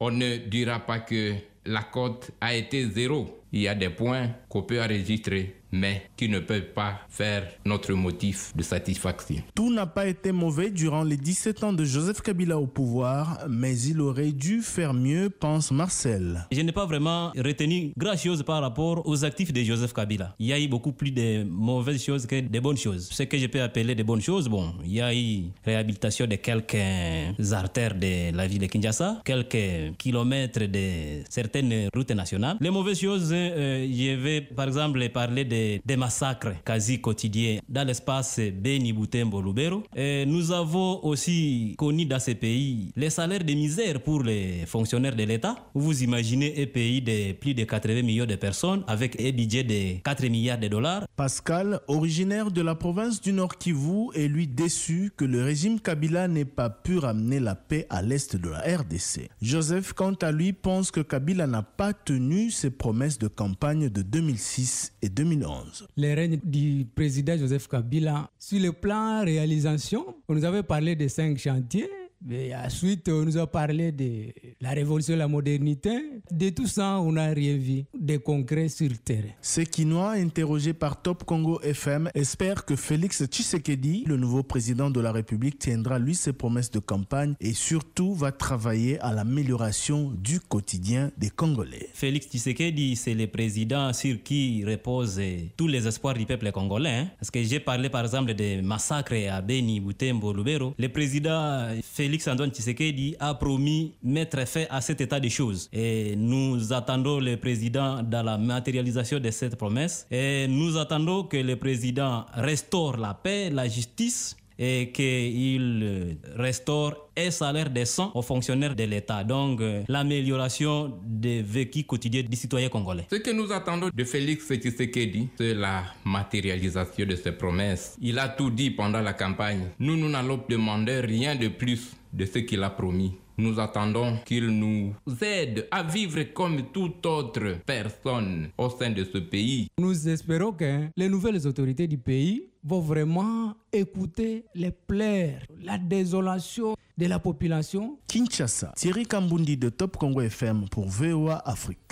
On ne dira pas que la cote a été zéro. Il y a des points qu'on peut enregistrer mais qui ne peuvent pas faire notre motif de satisfaction. Tout n'a pas été mauvais durant les 17 ans de Joseph Kabila au pouvoir, mais il aurait dû faire mieux, pense Marcel. Je n'ai pas vraiment retenu grand chose par rapport aux actifs de Joseph Kabila. Il y a eu beaucoup plus de mauvaises choses que de bonnes choses. Ce que je peux appeler de bonnes choses, bon, il y a eu réhabilitation de quelques artères de la ville de Kinshasa, quelques kilomètres de certaines routes nationales. Les mauvaises choses, euh, je vais par exemple parler de des, massacres quasi quotidiens dans l'espace Beni Butembo Lubero. Nous avons aussi connu dans ces pays les salaires de misère pour les fonctionnaires de l'État. Vous imaginez un pays de plus de 80 millions de personnes avec un budget de 4 milliards de dollars. Pascal, originaire de la province du Nord Kivu, est lui déçu que le régime Kabila n'ait pas pu ramener la paix à l'est de la RDC. Joseph, quant à lui, pense que Kabila n'a pas tenu ses promesses de campagne de 2006 et 2011. Le règne du président Joseph Kabila, sur le plan réalisation, on nous avait parlé de cinq chantiers. Mais ensuite, on nous a parlé de la révolution de la modernité. De tout ça, on n'a rien vu de concret sur le terrain. Ce Quinois, interrogé par Top Congo FM, espère que Félix Tshisekedi, le nouveau président de la République, tiendra lui ses promesses de campagne et surtout va travailler à l'amélioration du quotidien des Congolais. Félix Tshisekedi, c'est le président sur qui reposent tous les espoirs du peuple congolais. Hein. Parce que j'ai parlé par exemple des massacres à Beni, Butembo, Lubero. Le président Félix Félix Antoine Tshisekedi a promis mettre fin à cet état de choses. Et nous attendons le président dans la matérialisation de cette promesse. Et nous attendons que le président restaure la paix, la justice et qu'il restaure un salaire décent aux fonctionnaires de l'État. Donc, euh, l'amélioration des vécus quotidiens des citoyens congolais. Ce que nous attendons de Félix Tshisekedi, c'est la matérialisation de ses promesses. Il a tout dit pendant la campagne. Nous, nous n'allons demander rien de plus de ce qu'il a promis. Nous attendons qu'il nous aide à vivre comme toute autre personne au sein de ce pays. Nous espérons que les nouvelles autorités du pays vont vraiment écouter les pleurs, la désolation de la population. Kinshasa, Thierry Kambundi de Top Congo FM pour VOA Afrique.